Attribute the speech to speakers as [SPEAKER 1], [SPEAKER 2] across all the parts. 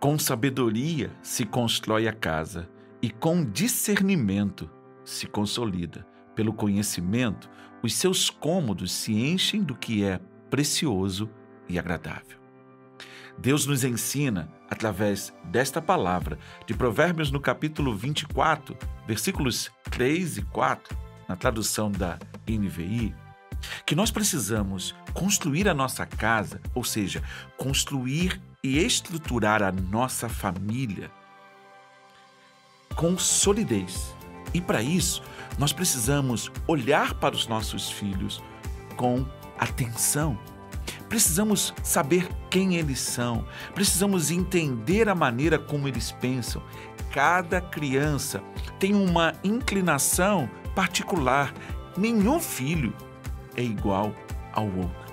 [SPEAKER 1] Com sabedoria se constrói a casa, e com discernimento se consolida. Pelo conhecimento, os seus cômodos se enchem do que é precioso e agradável. Deus nos ensina, através desta palavra, de Provérbios no capítulo 24, versículos 3 e 4, na tradução da NVI, que nós precisamos construir a nossa casa, ou seja, construir e estruturar a nossa família com solidez. E para isso, nós precisamos olhar para os nossos filhos com atenção. Precisamos saber quem eles são, precisamos entender a maneira como eles pensam. Cada criança tem uma inclinação particular. Nenhum filho é igual ao outro.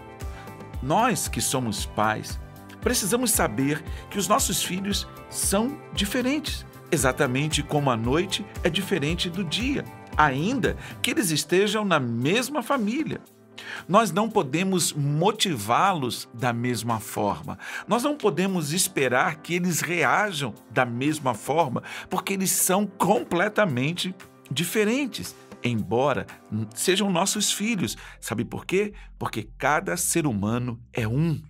[SPEAKER 1] Nós que somos pais, precisamos saber que os nossos filhos são diferentes, exatamente como a noite é diferente do dia, ainda que eles estejam na mesma família. Nós não podemos motivá-los da mesma forma. Nós não podemos esperar que eles reajam da mesma forma, porque eles são completamente diferentes embora sejam nossos filhos. Sabe por quê? Porque cada ser humano é um.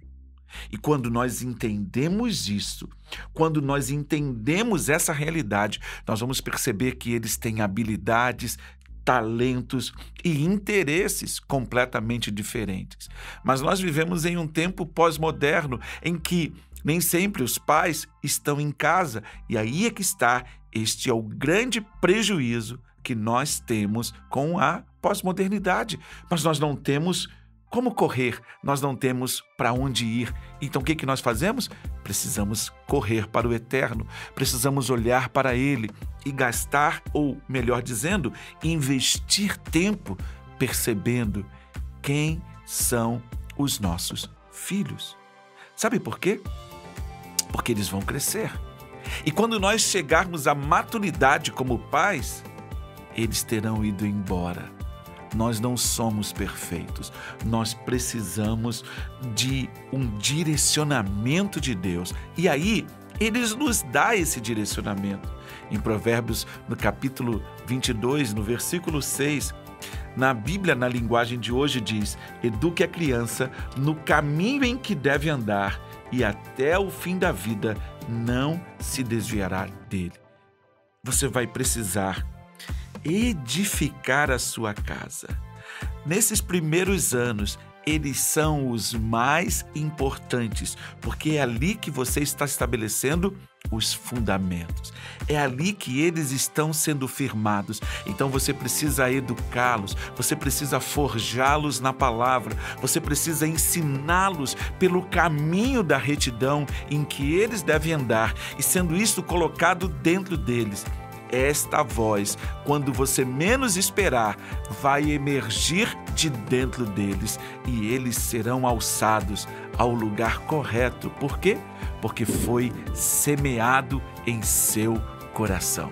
[SPEAKER 1] E quando nós entendemos isso, quando nós entendemos essa realidade, nós vamos perceber que eles têm habilidades, talentos e interesses completamente diferentes. Mas nós vivemos em um tempo pós-moderno em que nem sempre os pais estão em casa, e aí é que está, este é o grande prejuízo que nós temos com a pós-modernidade, mas nós não temos como correr, nós não temos para onde ir. Então o que, que nós fazemos? Precisamos correr para o eterno, precisamos olhar para ele e gastar, ou melhor dizendo, investir tempo percebendo quem são os nossos filhos. Sabe por quê? Porque eles vão crescer. E quando nós chegarmos à maturidade como pais, eles terão ido embora. Nós não somos perfeitos. Nós precisamos de um direcionamento de Deus. E aí, eles nos dá esse direcionamento. Em Provérbios, no capítulo 22, no versículo 6, na Bíblia, na linguagem de hoje, diz: Eduque a criança no caminho em que deve andar, e até o fim da vida não se desviará dele. Você vai precisar edificar a sua casa. Nesses primeiros anos, eles são os mais importantes, porque é ali que você está estabelecendo os fundamentos. É ali que eles estão sendo firmados. Então você precisa educá-los, você precisa forjá-los na palavra, você precisa ensiná-los pelo caminho da retidão em que eles devem andar, e sendo isso colocado dentro deles esta voz, quando você menos esperar, vai emergir de dentro deles e eles serão alçados ao lugar correto. Por quê? Porque foi semeado em seu coração.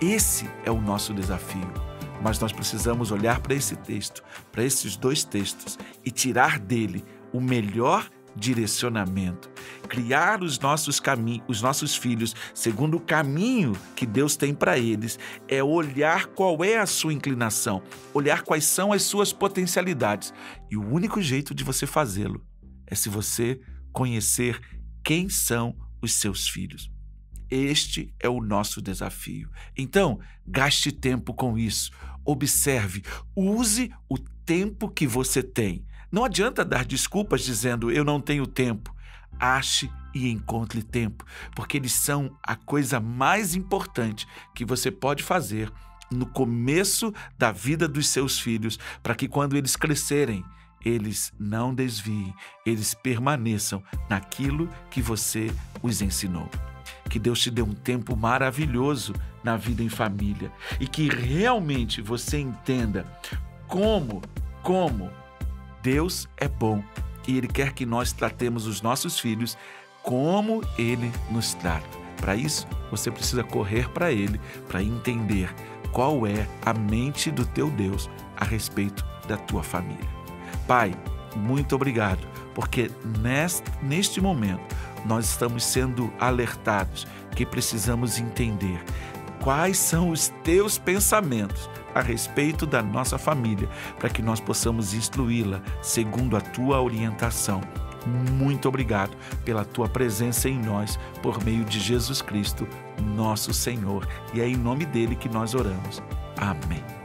[SPEAKER 1] Esse é o nosso desafio. Mas nós precisamos olhar para esse texto, para esses dois textos e tirar dele o melhor direcionamento, criar os nossos caminhos, os nossos filhos segundo o caminho que Deus tem para eles, é olhar qual é a sua inclinação, olhar quais são as suas potencialidades. E o único jeito de você fazê-lo é se você conhecer quem são os seus filhos. Este é o nosso desafio. Então, gaste tempo com isso. Observe, use o tempo que você tem. Não adianta dar desculpas dizendo eu não tenho tempo. Ache e encontre tempo, porque eles são a coisa mais importante que você pode fazer no começo da vida dos seus filhos, para que quando eles crescerem, eles não desviem, eles permaneçam naquilo que você os ensinou. Que Deus te dê um tempo maravilhoso na vida em família e que realmente você entenda como, como Deus é bom e Ele quer que nós tratemos os nossos filhos como Ele nos trata. Para isso, você precisa correr para Ele para entender qual é a mente do teu Deus a respeito da tua família. Pai, muito obrigado, porque neste, neste momento nós estamos sendo alertados que precisamos entender quais são os teus pensamentos a respeito da nossa família, para que nós possamos instruí-la segundo a tua orientação. Muito obrigado pela tua presença em nós, por meio de Jesus Cristo, nosso Senhor. E é em nome dele que nós oramos. Amém.